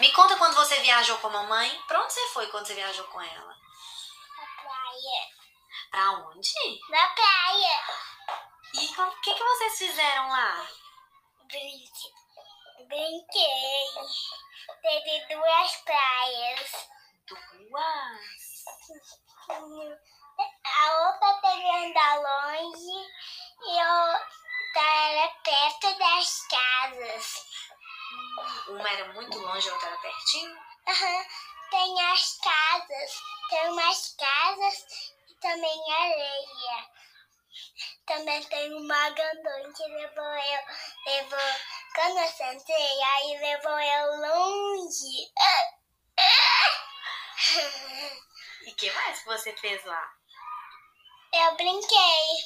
Me conta quando você viajou com a mamãe. Pra onde você foi quando você viajou com ela? Na praia. Pra onde? Na praia. E o que, que vocês fizeram lá? Brinque. Brinquei. Teve duas praias. Duas. A outra teve andar longe e outra era perto das casas. Uma era muito longe, a outra era pertinho. Aham. Tem as casas, tem umas casas e também areia. Também tem uma grandona que levou eu, levou, quando eu sentei, aí levou eu longe. E que mais você fez lá? Eu brinquei.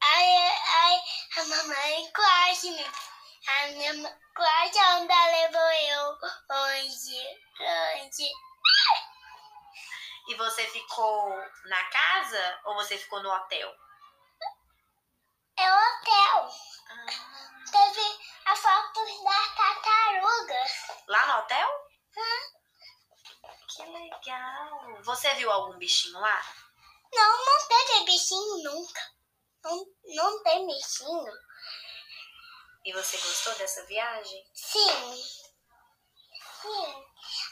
Aí, aí a mamãe quase me. A minha quase onda levou eu longe, longe. E você ficou na casa ou você ficou no hotel? É o hotel. Ah, Teve a foto das tartarugas. lá no hotel? Que legal. Você viu algum bichinho lá? Não, não teve bichinho nunca. Não, não tem bichinho. E você gostou dessa viagem? Sim. Sim.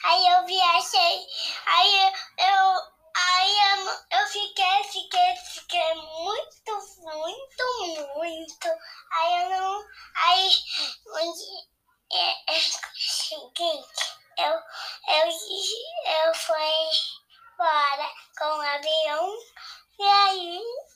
Aí eu viajei. Aí eu. Aí eu, eu fiquei, fiquei, fiquei muito, muito, muito. Aí eu não. Aí onde é, é eu, eu, eu fui embora com o avião e aí.